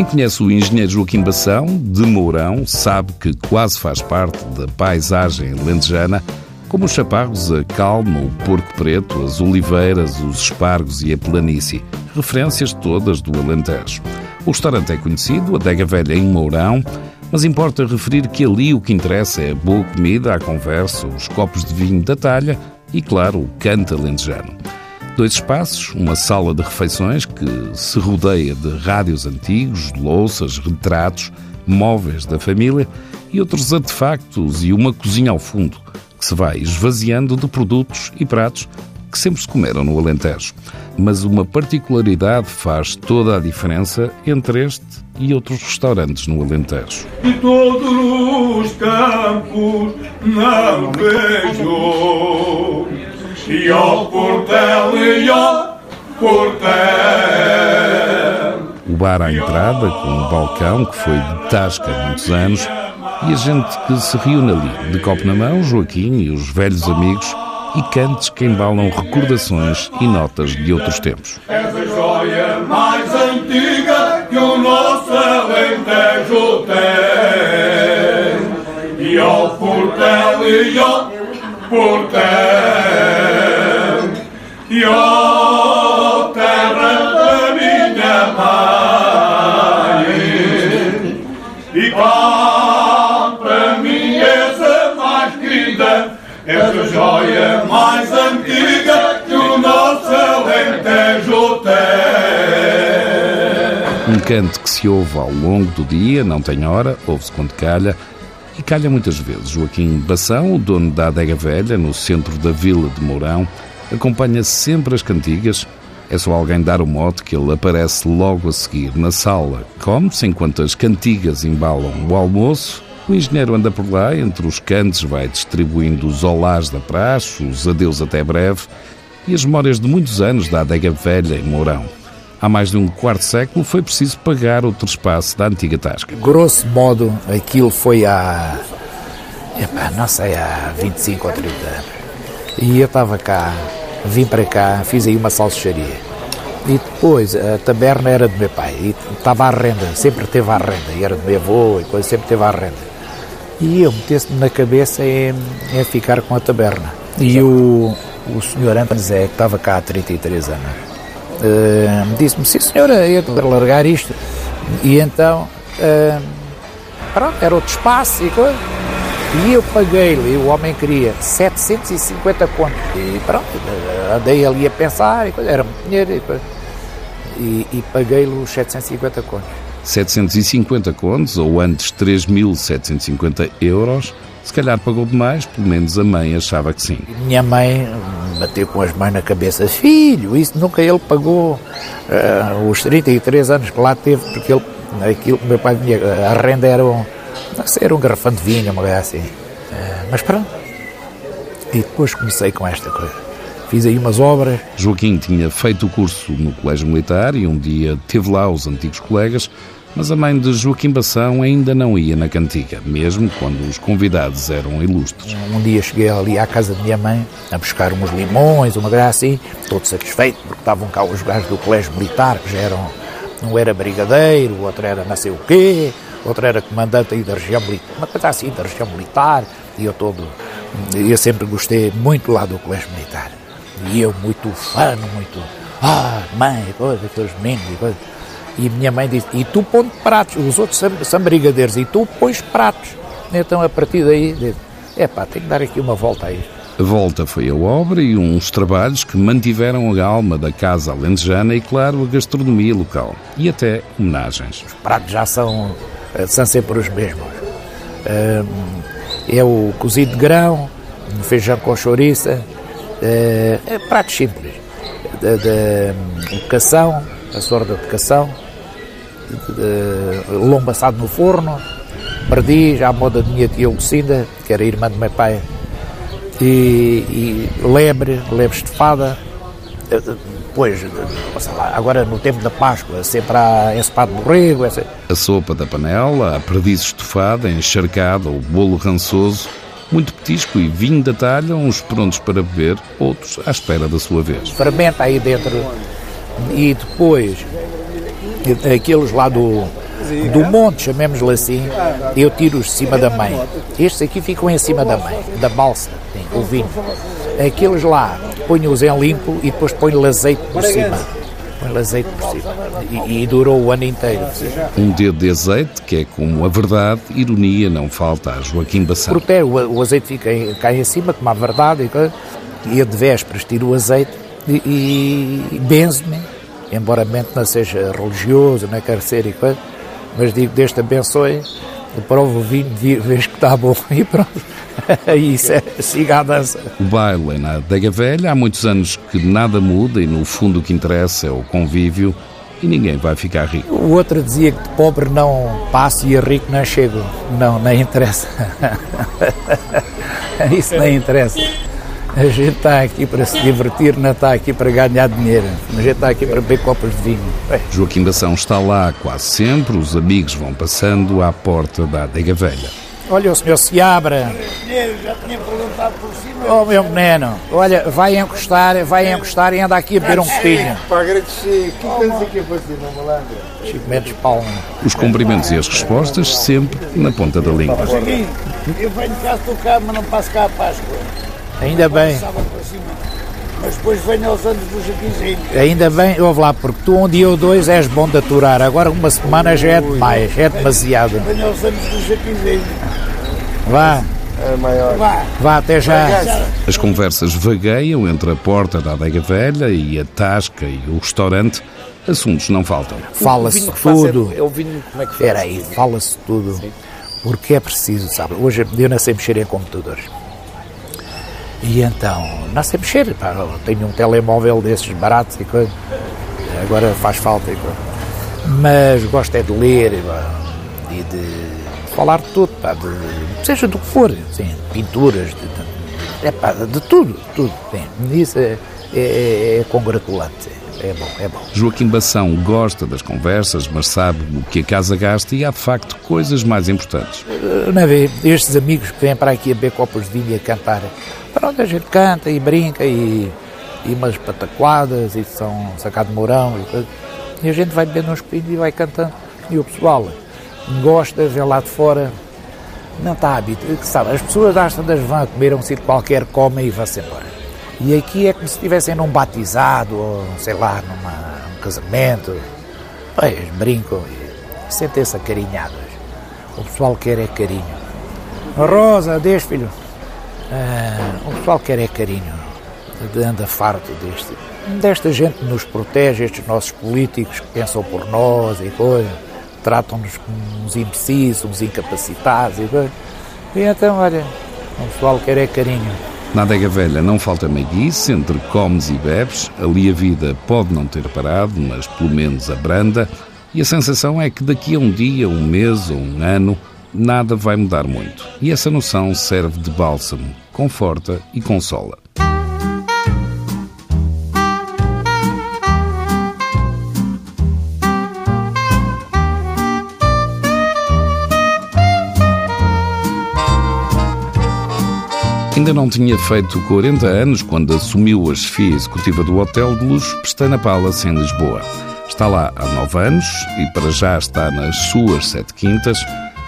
Quem conhece o engenheiro Joaquim Bação, de Mourão, sabe que quase faz parte da paisagem lentejana, como os chaparros, a calma, o porco preto, as oliveiras, os espargos e a planície, referências todas do Alentejo. O restaurante é conhecido, a Dega Velha em Mourão, mas importa referir que ali o que interessa é a boa comida, a conversa, os copos de vinho da talha e, claro, o canto alentejano. Dois espaços, uma sala de refeições que se rodeia de rádios antigos, louças, retratos, móveis da família e outros artefactos e uma cozinha ao fundo, que se vai esvaziando de produtos e pratos que sempre se comeram no Alentejo. Mas uma particularidade faz toda a diferença entre este e outros restaurantes no Alentejo. E todos os campos não vejo, e ao portel e ao portel. O bar à entrada, com um balcão que foi de tasca há muitos anos, e a gente que se reúne ali, de copo na mão, Joaquim e os velhos amigos, e cantos que embalam recordações e notas de outros tempos. És a joia mais antiga que o nosso Alentejo tem. E ao portel e ao portel. E ó terra da minha mãe. Cá para mim és a mais querida. És a joia mais antiga que o nosso Alentejo tem. Um canto que se ouve ao longo do dia, não tem hora, ouve-se quando calha, e calha muitas vezes. Joaquim Bação, o dono da adega velha, no centro da vila de Mourão, acompanha sempre as cantigas. É só alguém dar o mote que ele aparece logo a seguir na sala. Come-se enquanto as cantigas embalam o almoço. O engenheiro anda por lá, entre os cantos, vai distribuindo os olás da praxe, os adeus até breve e as memórias de muitos anos da adega velha em Mourão. Há mais de um quarto século foi preciso pagar o trespasse da antiga tasca. Grosso modo, aquilo foi há. Epá, não sei, há 25 ou 30 anos. E eu estava cá, vim para cá, fiz aí uma salsicharia. E depois a taberna era do meu pai, e estava à renda, sempre teve à renda, e era do meu avô, e coisa, sempre teve à renda. E eu metesse-me na cabeça em, em ficar com a taberna. E o, o senhor Antônio Zé, que estava cá há 33 anos, eh, disse-me, sim senhora, eu para largar isto. E então, eh, pronto, era outro espaço e coisa. E eu paguei-lhe, o homem queria 750 contos. E pronto, andei ali a pensar, e coisa, era muito dinheiro. E, coisa. e, e paguei-lhe os 750 contos. 750 contos, ou antes 3.750 euros, se calhar pagou demais, pelo menos a mãe achava que sim. Minha mãe bateu com as mãos na cabeça, filho, isso nunca ele pagou eh, os 33 anos que lá teve, porque ele, aquilo que meu pai a renda era um, era um garrafão de vinho, uma coisa assim. Eh, mas pronto. E depois comecei com esta coisa. Fiz aí umas obras. Joaquim tinha feito o curso no Colégio Militar e um dia teve lá os antigos colegas, mas a mãe de Joaquim Bação ainda não ia na cantiga, mesmo quando os convidados eram ilustres. Um dia cheguei ali à casa da minha mãe a buscar uns limões, uma coisa assim, todo satisfeito, porque estavam cá os gajos do Colégio Militar, que já eram, um era brigadeiro, o outro era não sei o quê, outro era comandante aí da região militar, uma coisa assim, da região militar, e eu todo, eu sempre gostei muito lá do Colégio Militar. E eu muito fã, muito, ah, mãe, coisa, aqueles meninos e coisa. E minha mãe disse, e tu põe pratos, os outros são, são brigadeiros, e tu pões pratos. Então a partir daí, disse, é pá, tenho que dar aqui uma volta a isto. A volta foi a obra e uns trabalhos que mantiveram a alma da casa alentejana e, claro, a gastronomia local. E até homenagens. Os pratos já são, são sempre os mesmos. É o cozido de grão, feijão com chouriça, é, é pratos simples. De, de, de cação, a sorda de cação, de, de, lombo assado no forno, perdiz, à moda da minha tia Lucinda, que era irmã do meu pai, e, e lebre, lebre estofada, depois, lá, agora no tempo da Páscoa, sempre há ensopado de borrego. Essa... A sopa da panela, a perdiz estofada, encharcada, o bolo rançoso, muito petisco e vinho da talha, uns prontos para beber, outros à espera da sua vez. Fermenta aí dentro e depois aqueles lá do, do monte, chamemos-lhe assim, eu tiro-os de cima da mãe. Estes aqui ficam em cima da mãe, da balsa, o vinho. Aqueles lá, ponho-os em limpo e depois ponho-lhe azeite por cima. Põe-lhe azeite por cima. E, e durou o ano inteiro. Um dedo de azeite, que é como a verdade, ironia não falta a Joaquim Bassão. Protege, o, o azeite fica em, cai em cima, como a verdade, e e eu de vésperas tiro o azeite e, e benzo-me, embora a mente não seja religioso, não é ser e coisa, mas digo, Deus te abençoe, eu provo o vinho, vejo que está bom e pronto. Isso é, siga a dança. O baile é na adega velha, há muitos anos que nada muda e no fundo o que interessa é o convívio e ninguém vai ficar rico. O outro dizia que de pobre não passo e a rico não chego. Não, não interessa. Isso não interessa. A gente está aqui para se divertir, não está aqui para ganhar dinheiro. A gente está aqui para beber copos de vinho. É. Joaquim Bação está lá quase sempre, os amigos vão passando à porta da adega velha. Olha, o senhor se abra. Já tinha perguntado por cima. Oh, meu menino, olha, vai encostar, vai encostar e anda aqui a beber um copinho. Para agradecer. Que pensa que eu fazia, não malandro? Chico Mendes Palma. Os cumprimentos e as respostas sempre na ponta da língua. Eu venho cá tocar, mas não passo cá a Páscoa. Ainda bem. Mas depois venho aos anos do Jaquinzinho. ainda bem, ouve lá, porque tu um dia ou dois és bom de aturar, agora uma semana já é demais, é demasiado. Venho aos anos do Jaquinzinho. Vá, É maior. Vá. vá, até já. As conversas vagueiam entre a porta da adega velha e a tasca e o restaurante. Assuntos não faltam. Fala-se tudo. É o vinho, como é que faz? Espera aí, fala-se tudo. Porque é preciso, sabe? Hoje eu não sei mexer em computadores. E então, não sei mexer, pá, tenho um telemóvel desses baratos e coisa. Agora faz falta e coisa. Mas gosto é de ler pá, e de falar de tudo, pá, de, seja do que for, assim, pinturas, de, de, é, pá, de tudo, tudo. Sim, isso é, é, é congratulante, é bom, é bom. Joaquim Bação gosta das conversas, mas sabe o que a casa gasta e há de facto coisas mais importantes. não é? Estes amigos que vêm para aqui a beber copos de vinho e a cantar, pronto, a gente canta e brinca e, e umas pataquadas e são sacado de mourão e, e a gente vai bebendo uns copinhos e vai cantando. E o pessoal gosta, vê lá de fora, não está hábito, sabe, as pessoas às tantas vão a comer um sítio qualquer, comem e vão-se embora. E aqui é como se estivessem num batizado ou, sei lá, num casamento. Pois, brincam e sentem-se acarinhados. O pessoal quer é carinho. Rosa, deixa, filho. Ah, o pessoal quer é carinho. Anda farto deste. Desta gente que nos protege, estes nossos políticos que pensam por nós e coisa. Tratam-nos como uns imbecis, uns incapacitados e coisa. E então, olha, o pessoal quer é carinho. Na adega velha não falta meiguice, entre comes e bebes. Ali a vida pode não ter parado, mas pelo menos abranda. E a sensação é que daqui a um dia, um mês ou um ano, nada vai mudar muito. E essa noção serve de bálsamo, conforta e consola. Ainda não tinha feito 40 anos quando assumiu a chefia executiva do Hotel de Luz Pestana Palace, em Lisboa. Está lá há nove anos e para já está nas suas sete quintas.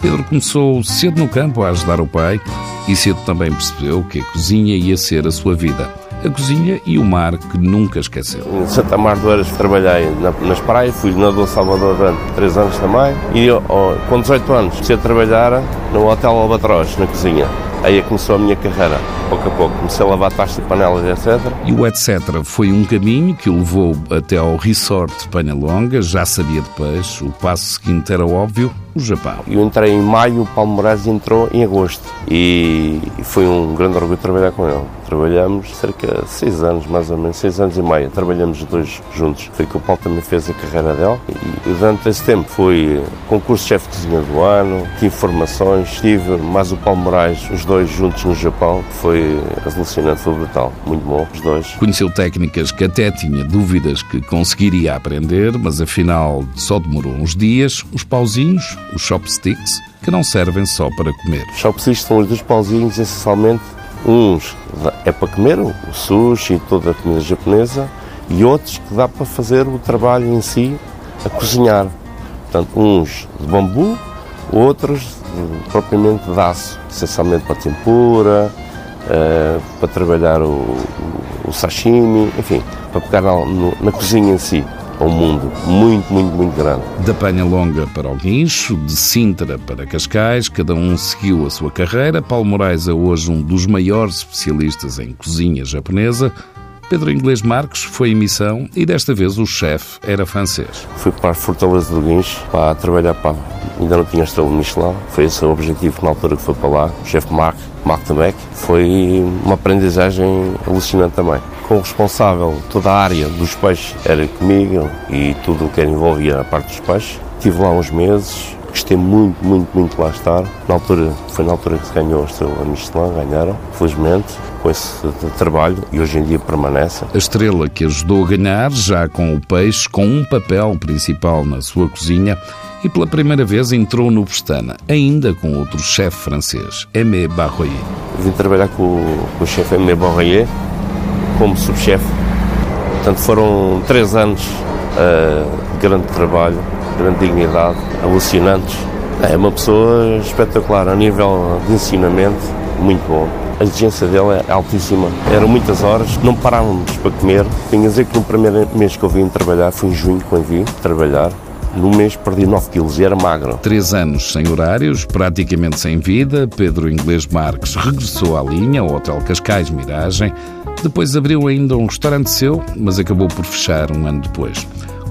Pedro começou cedo no campo a ajudar o pai e cedo também percebeu que a cozinha ia ser a sua vida. A cozinha e o mar que nunca esqueceu. Em Santa Mar do Eiras trabalhei na- nas praias, fui nadador Salvador durante 3 anos também. E eu, com 18 anos comecei a trabalhar no Hotel Albatroz, na cozinha. Aí é começou a minha carreira, pouco a pouco. Comecei a lavar taças e panelas, etc. E o etc. foi um caminho que o levou até ao resort de Penhalonga, já sabia de peixe, o passo seguinte era óbvio, o Japão. Eu entrei em maio, o Paulo Moraes entrou em agosto. E foi um grande orgulho trabalhar com ele. Trabalhamos cerca de 6 anos, mais ou menos, 6 anos e meio. Trabalhamos os dois juntos. Foi que o Paulo também fez a carreira dele. E durante esse tempo foi concurso de chefe de cozinha do ano, tive formações, tive mais o Paulo Moraes, os dois juntos no Japão. Foi alucinante, foi brutal. Muito bom, os dois. Conheceu técnicas que até tinha dúvidas que conseguiria aprender, mas afinal só demorou uns dias. Os pauzinhos, os chopsticks, que não servem só para comer. Os chopsticks são os dois pauzinhos, essencialmente, uns é para comer, o sushi e toda a comida japonesa, e outros que dá para fazer o trabalho em si, a cozinhar. Portanto, uns de bambu, outros propriamente de aço, essencialmente para tempura, uh, para trabalhar o, o, sashimi, enfim, para pegar na, na cozinha em si um mundo muito, muito, muito grande. Da Penha Longa para o Guincho, de Sintra para Cascais, cada um seguiu a sua carreira. Paulo Moraes é hoje um dos maiores especialistas em cozinha japonesa. Pedro Inglês Marques foi em missão e desta vez o chefe era francês. Fui para a Fortaleza do Guincho para trabalhar para. Ainda não tinha estrela Michelin, foi esse o objetivo na altura que foi para lá. O chefe Marc, Marc Debec. Foi uma aprendizagem alucinante também com o responsável, toda a área dos peixes era comigo e tudo o que envolvia a parte dos peixes. Estive lá uns meses, gostei muito, muito, muito de lá estar. Na altura, foi na altura que se ganhou a estrela Michelin, ganharam, felizmente, com esse trabalho e hoje em dia permanece. A estrela que ajudou a ganhar, já com o peixe, com um papel principal na sua cozinha, e pela primeira vez entrou no Pestana, ainda com outro chefe francês, Aimé Barroyer. Vim trabalhar com, com o chefe Aimé Barroyer, como subchefe. Portanto, foram três anos uh, de grande trabalho, grande dignidade, alucinantes. É uma pessoa espetacular, a nível de ensinamento, muito bom. A exigência dele é altíssima. Eram muitas horas, não parávamos para comer. Tenho a dizer que no primeiro mês que eu vim trabalhar, foi em junho quando vim trabalhar, no mês perdi 9 quilos e era magro. Três anos sem horários, praticamente sem vida, Pedro Inglês Marques regressou à linha, ao Hotel Cascais Miragem. Depois abriu ainda um restaurante seu, mas acabou por fechar um ano depois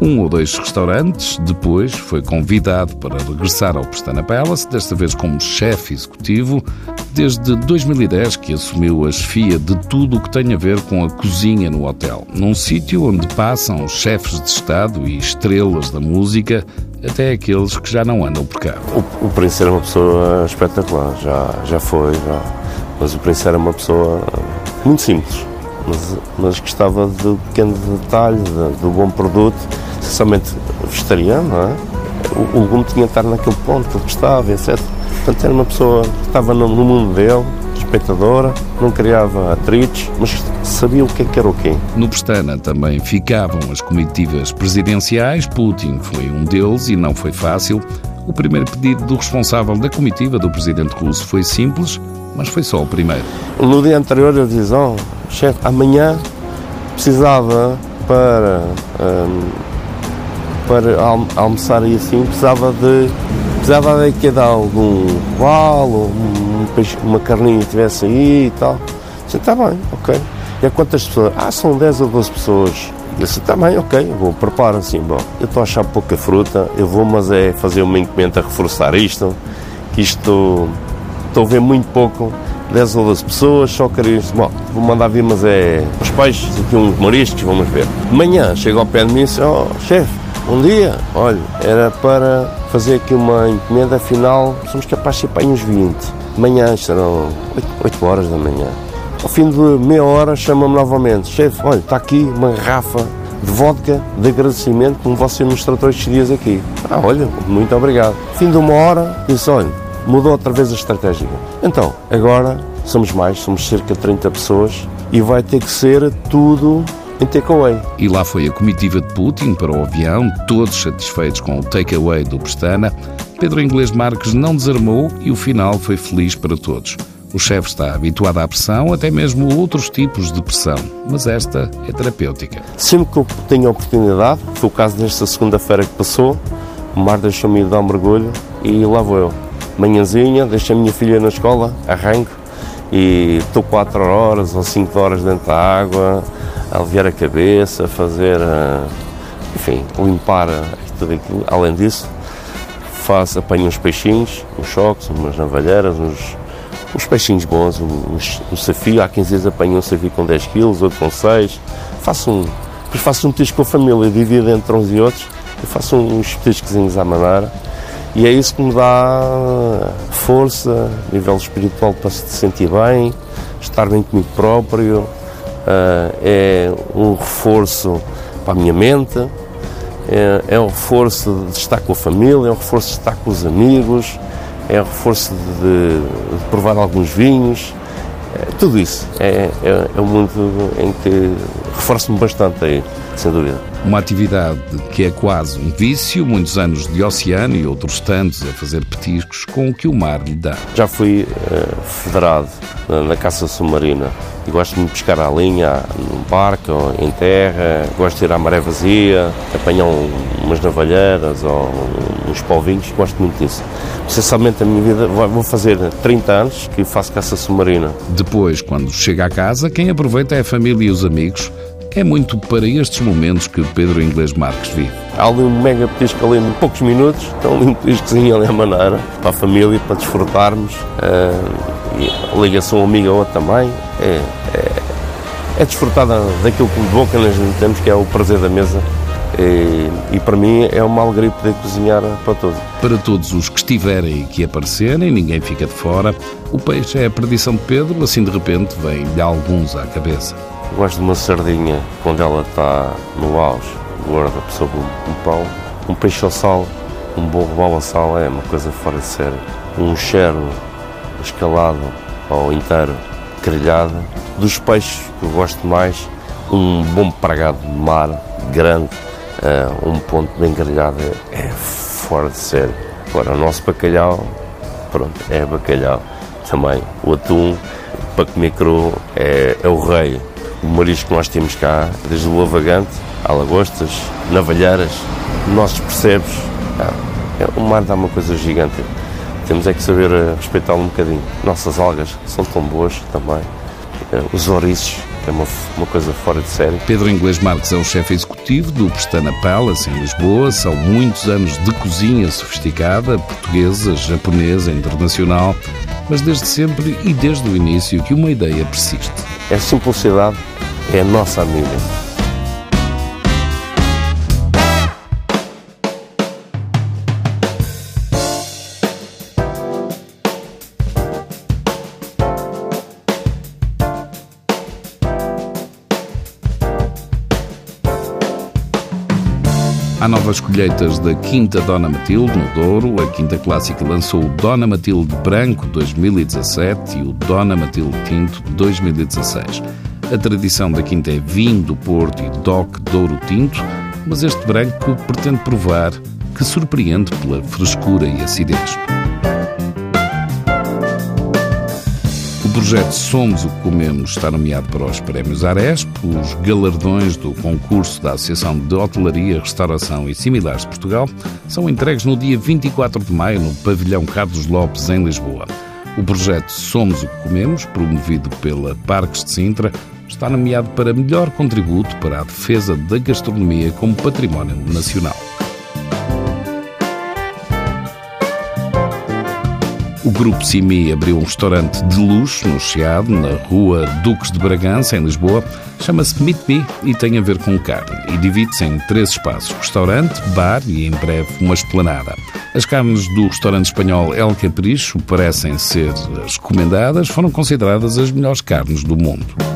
um ou dois restaurantes. Depois foi convidado para regressar ao Pestana Palace, desta vez como chefe executivo, desde 2010 que assumiu a chefia de tudo o que tem a ver com a cozinha no hotel, num sítio onde passam chefes de Estado e estrelas da música, até aqueles que já não andam por cá. O, o era uma pessoa espetacular, já, já foi, já. mas o Prince era uma pessoa muito simples. Mas, mas gostava do pequeno detalhe, do bom produto essencialmente vegetariano, não é? O, o legume tinha de estar naquele ponto que gostava, etc. Portanto, era uma pessoa que estava no, no mundo dele, espectadora, não criava atritos, mas sabia o que, é que era o quê. No Pestana também ficavam as comitivas presidenciais, Putin foi um deles e não foi fácil. O primeiro pedido do responsável da comitiva do presidente russo foi simples, mas foi só o primeiro. No dia anterior eu disse, oh, chefe, amanhã precisava para hum, para almoçar e assim, precisava de precisava de que dar algum valo, um peixe, uma carninha que tivesse aí e tal. Disse, está bem, ok. E a quantas pessoas? Ah, são 10 ou 12 pessoas. Disse, está bem, ok, vou, prepara assim, bom, eu estou a achar pouca fruta, eu vou, mas é fazer uma encomenda reforçar isto, que isto, estou a ver muito pouco, 10 ou 12 pessoas, só queria isto, bom, vou mandar vir, mas é os peixes, aqui uns mariscos, vamos ver. De manhã, chego ao pé de mim e disse, oh, chefe, um dia, olha, era para fazer aqui uma encomenda, afinal somos capazes de ser para uns 20. De manhã, serão 8, 8 horas da manhã. Ao fim de meia hora chama-me novamente, chefe, olha, está aqui uma garrafa de vodka de agradecimento como você nos tratou estes dias aqui. Ah, olha, muito obrigado. Fim de uma hora, disse, olha, mudou outra vez a estratégia. Então, agora somos mais, somos cerca de 30 pessoas e vai ter que ser tudo em takeaway. E lá foi a comitiva de Putin para o avião, todos satisfeitos com o takeaway do Pestana. Pedro Inglês Marques não desarmou e o final foi feliz para todos. O chefe está habituado à pressão, até mesmo a outros tipos de pressão, mas esta é terapêutica. Sempre que eu tenho a oportunidade, foi o caso desta segunda-feira que passou, o mar deixou-me dar um mergulho e lá vou eu. Manhãzinha, deixo a minha filha na escola, arranco e estou 4 horas ou 5 horas dentro da água, aliviar a cabeça, fazer, eh, enfim, limpar tudo aquilo. Além disso, faço, apanho uns peixinhos, uns choques, umas navalheiras, uns, uns peixinhos bons, um, um safio. Há 15 dias apanho um safio com 10 kg, outro com 6. Faço um, depois faço um petisco com a família, divido entre uns e outros. Eu faço uns petiscozinhos à maneira. E é isso que me dá força, nível espiritual para se sentir bem, estar bem comigo próprio, é um reforço para a minha mente, é, é, um reforço de estar com a família, é um reforço de estar com os amigos, é um reforço de, de provar alguns vinhos, é, tudo isso é, é, é um mundo em que reforço-me bastante aí, sem dúvida. Uma atividade que é quase um vício, muitos anos de oceano e outros tantos a fazer petiscos com o que o mar lhe dá. Já fui uh, federado na caça submarina e gosto de pescar à linha, num barco, em terra, gosto de ir à maré vazia, apanhar umas navalheiras ou uns polvinhos, gosto muito disso. Essencialmente a minha vida, vou fazer 30 anos que faço caça submarina. Depois, quando chega a casa, quem aproveita é a família e os amigos. É muito para estes momentos que Pedro Inglês Marques vive. Há ali um mega petisco ali em poucos minutos, então ali um petiscozinho ali à maneira, para a família, para desfrutarmos. Uh, a ligação amiga ou também, é, é, é desfrutar daquilo que de bom que nós temos, que é o prazer da mesa. E, e, para mim é uma alegria poder cozinhar para todos. Para todos os que estiverem e que aparecerem, ninguém fica de fora. O peixe é a perdição de Pedro, assim de repente vem-lhe alguns à cabeça. Gosto de uma sardinha quando ela está no auge, gorda, sobre um, um pão. Um peixe ao sal, um bom robalo ao sal é uma coisa fora de sério. Um cheiro escalado ou inteiro grelhado. Dos peixes que eu gosto mais, um bom pregado de mar, grande, uh, um ponto bem grelhado, é, é fora de sério. Agora, o nosso bacalhau, pronto, é bacalhau. Também o atum, para comer cru, é, é o rei. O marisco que nós temos cá, desde o lavagante, a lagostas, navalheiras, nossos percebes, ah, é, o mar dá uma coisa gigante. Temos é que saber eh, respeitá-lo um bocadinho. Nossas algas são tão boas também. Eh, os ouriços, é uma, uma coisa fora de série. Pedro Inglês Marques é o chefe executivo do Pestana Palace, em Lisboa. São muitos anos de cozinha sofisticada, portuguesa, japonesa, internacional, mas desde sempre e desde o início que uma ideia persiste. A simplicidade é a nossa amiga. Há novas colheitas da Quinta Dona Matilde, no Douro. A Quinta Clássica lançou o Dona Matilde Branco 2017 e o Dona Matilde Tinto 2016. A tradição da Quinta é vinho do Porto e DOC Douro Tinto, mas este branco pretende provar que surpreende pela frescura e acidez. projeto Somos o que Comemos está nomeado para os Prémios Aresp, os galardões do concurso da Associação de Hotelaria, Restauração e Similares de Portugal são entregues no dia 24 de maio no Pavilhão Carlos Lopes, em Lisboa. O projeto Somos o que Comemos, promovido pela Parques de Sintra, está nomeado para melhor contributo para a defesa da gastronomia como património nacional. O Grupo Simi abriu um restaurante de luxo no Chiado, na rua Duques de Bragança, em Lisboa. Chama-se Meet Me e tem a ver com carne. E divide-se em três espaços: restaurante, bar e, em breve, uma esplanada. As carnes do restaurante espanhol El Capricho parecem ser as recomendadas, foram consideradas as melhores carnes do mundo.